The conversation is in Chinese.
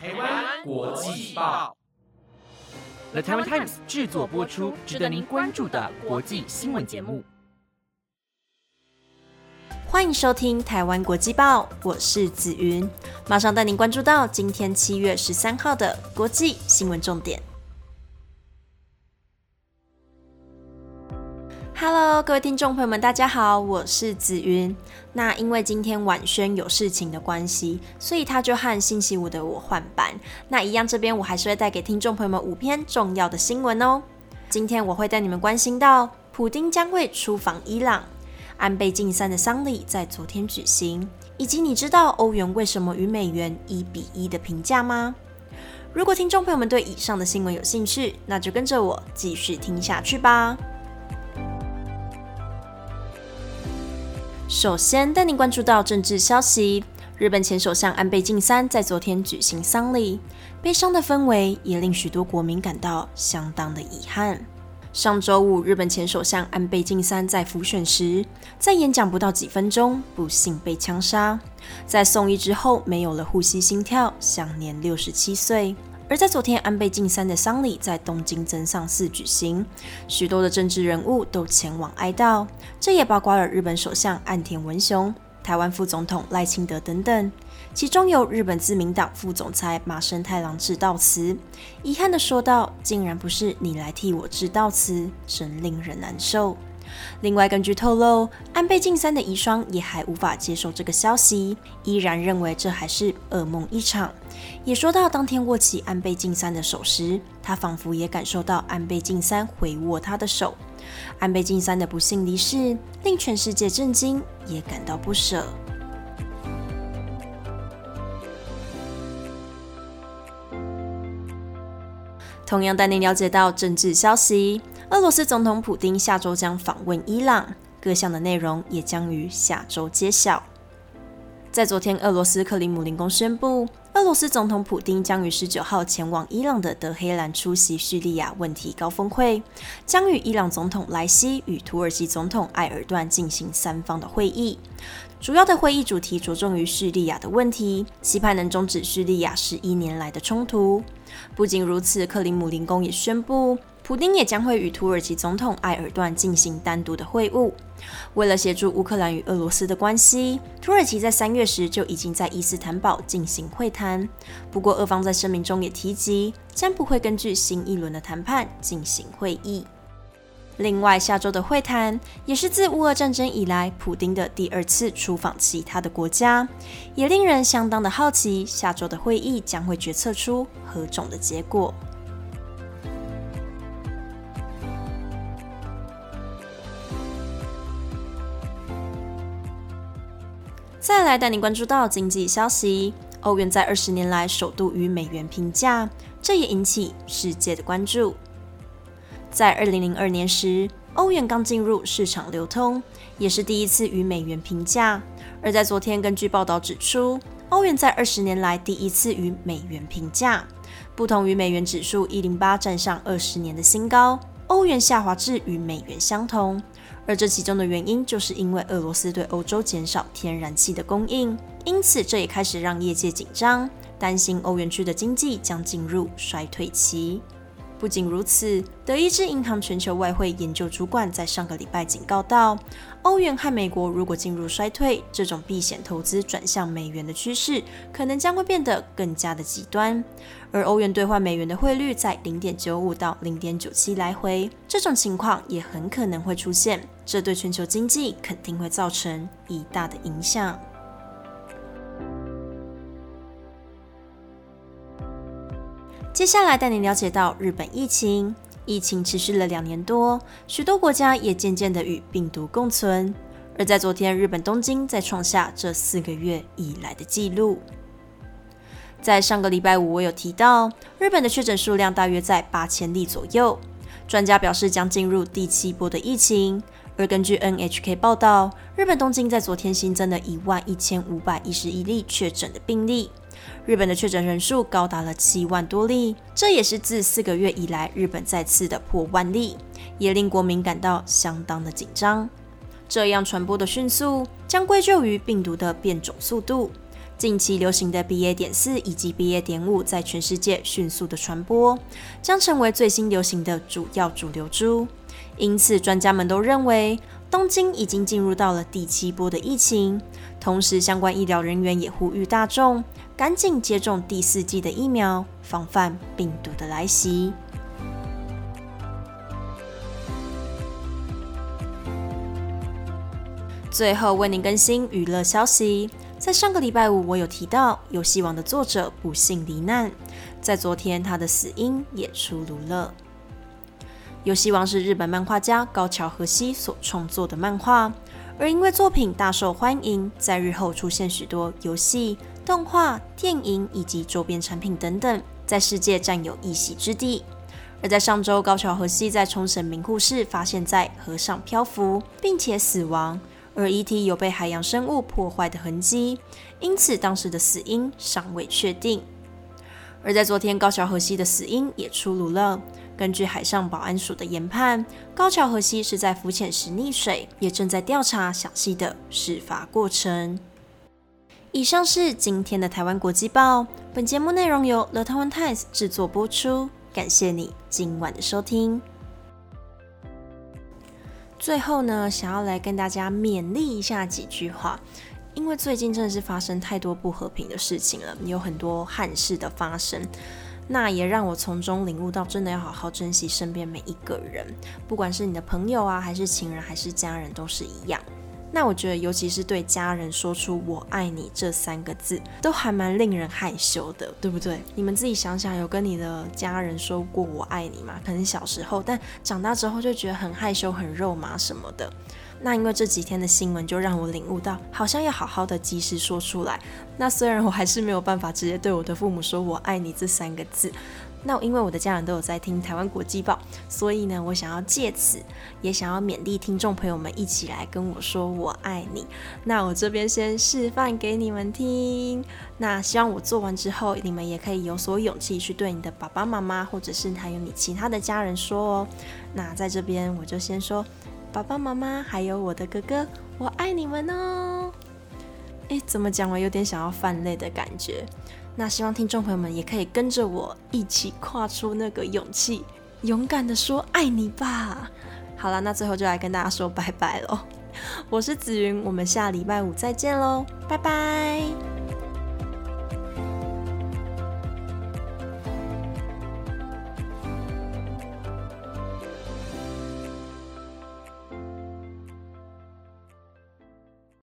台湾国际报，The Taiwan Times 制作播出，值得您关注的国际新闻节目。欢迎收听台湾国际报，我是子云，马上带您关注到今天七月十三号的国际新闻重点。Hello，各位听众朋友们，大家好，我是紫云。那因为今天晚轩有事情的关系，所以他就和星期五的我换班。那一样，这边我还是会带给听众朋友们五篇重要的新闻哦。今天我会带你们关心到，普丁将会出访伊朗，安倍晋三的丧礼在昨天举行，以及你知道欧元为什么与美元一比一的评价吗？如果听众朋友们对以上的新闻有兴趣，那就跟着我继续听下去吧。首先带您关注到政治消息，日本前首相安倍晋三在昨天举行丧礼，悲伤的氛围也令许多国民感到相当的遗憾。上周五，日本前首相安倍晋三在复选时，在演讲不到几分钟，不幸被枪杀，在送医之后没有了呼吸心跳，享年六十七岁。而在昨天，安倍晋三的丧礼在东京增上寺举行，许多的政治人物都前往哀悼，这也包括了日本首相岸田文雄、台湾副总统赖清德等等。其中有日本自民党副总裁麻生太郎致悼词，遗憾的说道：“竟然不是你来替我致悼词，真令人难受。”另外，根据透露，安倍晋三的遗孀也还无法接受这个消息，依然认为这还是噩梦一场。也说到当天握起安倍晋三的手时，他仿佛也感受到安倍晋三回握他的手。安倍晋三的不幸离世，令全世界震惊，也感到不舍。同样带您了解到政治消息。俄罗斯总统普京下周将访问伊朗，各项的内容也将于下周揭晓。在昨天，俄罗斯克里姆林宫宣布，俄罗斯总统普京将于十九号前往伊朗的德黑兰出席叙利亚问题高峰会，将与伊朗总统莱西与土耳其总统埃尔段进行三方的会议。主要的会议主题着重于叙利亚的问题，期盼能终止叙利亚十一年来的冲突。不仅如此，克里姆林宫也宣布。普丁也将会与土耳其总统埃尔段进行单独的会晤。为了协助乌克兰与俄罗斯的关系，土耳其在三月时就已经在伊斯坦堡进行会谈。不过，俄方在声明中也提及，将不会根据新一轮的谈判进行会议。另外，下周的会谈也是自乌俄战争以来，普丁的第二次出访其他的国家，也令人相当的好奇，下周的会议将会决策出何种的结果。再来带你关注到经济消息，欧元在二十年来首度与美元平价，这也引起世界的关注。在二零零二年时，欧元刚进入市场流通，也是第一次与美元平价。而在昨天，根据报道指出，欧元在二十年来第一次与美元平价。不同于美元指数一零八站上二十年的新高，欧元下滑至与美元相同。而这其中的原因，就是因为俄罗斯对欧洲减少天然气的供应，因此这也开始让业界紧张，担心欧元区的经济将进入衰退期。不仅如此，德意志银行全球外汇研究主管在上个礼拜警告到，欧元和美国如果进入衰退，这种避险投资转向美元的趋势可能将会变得更加的极端。而欧元兑换美元的汇率在零点九五到零点九七来回，这种情况也很可能会出现，这对全球经济肯定会造成一大的影响。接下来带您了解到日本疫情，疫情持续了两年多，许多国家也渐渐的与病毒共存。而在昨天，日本东京再创下这四个月以来的纪录。在上个礼拜五，我有提到日本的确诊数量大约在八千例左右，专家表示将进入第七波的疫情。而根据 NHK 报道，日本东京在昨天新增了一万一千五百一十一例确诊的病例。日本的确诊人数高达了七万多例，这也是自四个月以来日本再次的破万例，也令国民感到相当的紧张。这样传播的迅速，将归咎于病毒的变种速度。近期流行的 BA. 点四以及 BA. 点五在全世界迅速的传播，将成为最新流行的主要主流株。因此，专家们都认为东京已经进入到了第七波的疫情。同时，相关医疗人员也呼吁大众赶紧接种第四季的疫苗，防范病毒的来袭。最后为您更新娱乐消息。在上个礼拜五，我有提到《游戏王》的作者不幸罹难，在昨天他的死因也出炉了。《游戏王》是日本漫画家高桥和希所创作的漫画，而因为作品大受欢迎，在日后出现许多游戏、动画、电影以及周边产品等等，在世界占有一席之地。而在上周，高桥和希在冲绳名护市发现，在河上漂浮，并且死亡。而遗体有被海洋生物破坏的痕迹，因此当时的死因尚未确定。而在昨天，高桥和希的死因也出炉了。根据海上保安署的研判，高桥和希是在浮潜时溺水，也正在调查详细的事发过程。以上是今天的台湾国际报，本节目内容由 The Taiwan Times 制作播出，感谢你今晚的收听。最后呢，想要来跟大家勉励一下几句话，因为最近真的是发生太多不和平的事情了，有很多憾事的发生，那也让我从中领悟到，真的要好好珍惜身边每一个人，不管是你的朋友啊，还是情人，还是家人，都是一样。那我觉得，尤其是对家人说出“我爱你”这三个字，都还蛮令人害羞的，对不对？你们自己想想，有跟你的家人说过“我爱你”吗？可能小时候，但长大之后就觉得很害羞、很肉麻什么的。那因为这几天的新闻，就让我领悟到，好像要好好的及时说出来。那虽然我还是没有办法直接对我的父母说“我爱你”这三个字。那因为我的家人都有在听台湾国际报，所以呢，我想要借此也想要勉励听众朋友们一起来跟我说我爱你。那我这边先示范给你们听。那希望我做完之后，你们也可以有所勇气去对你的爸爸妈妈，或者是还有你其他的家人说哦。那在这边我就先说，爸爸妈妈还有我的哥哥，我爱你们哦。诶，怎么讲？我有点想要泛泪的感觉。那希望听众朋友们也可以跟着我一起跨出那个勇气，勇敢的说爱你吧。好了，那最后就来跟大家说拜拜喽。我是紫云，我们下礼拜五再见喽，拜拜。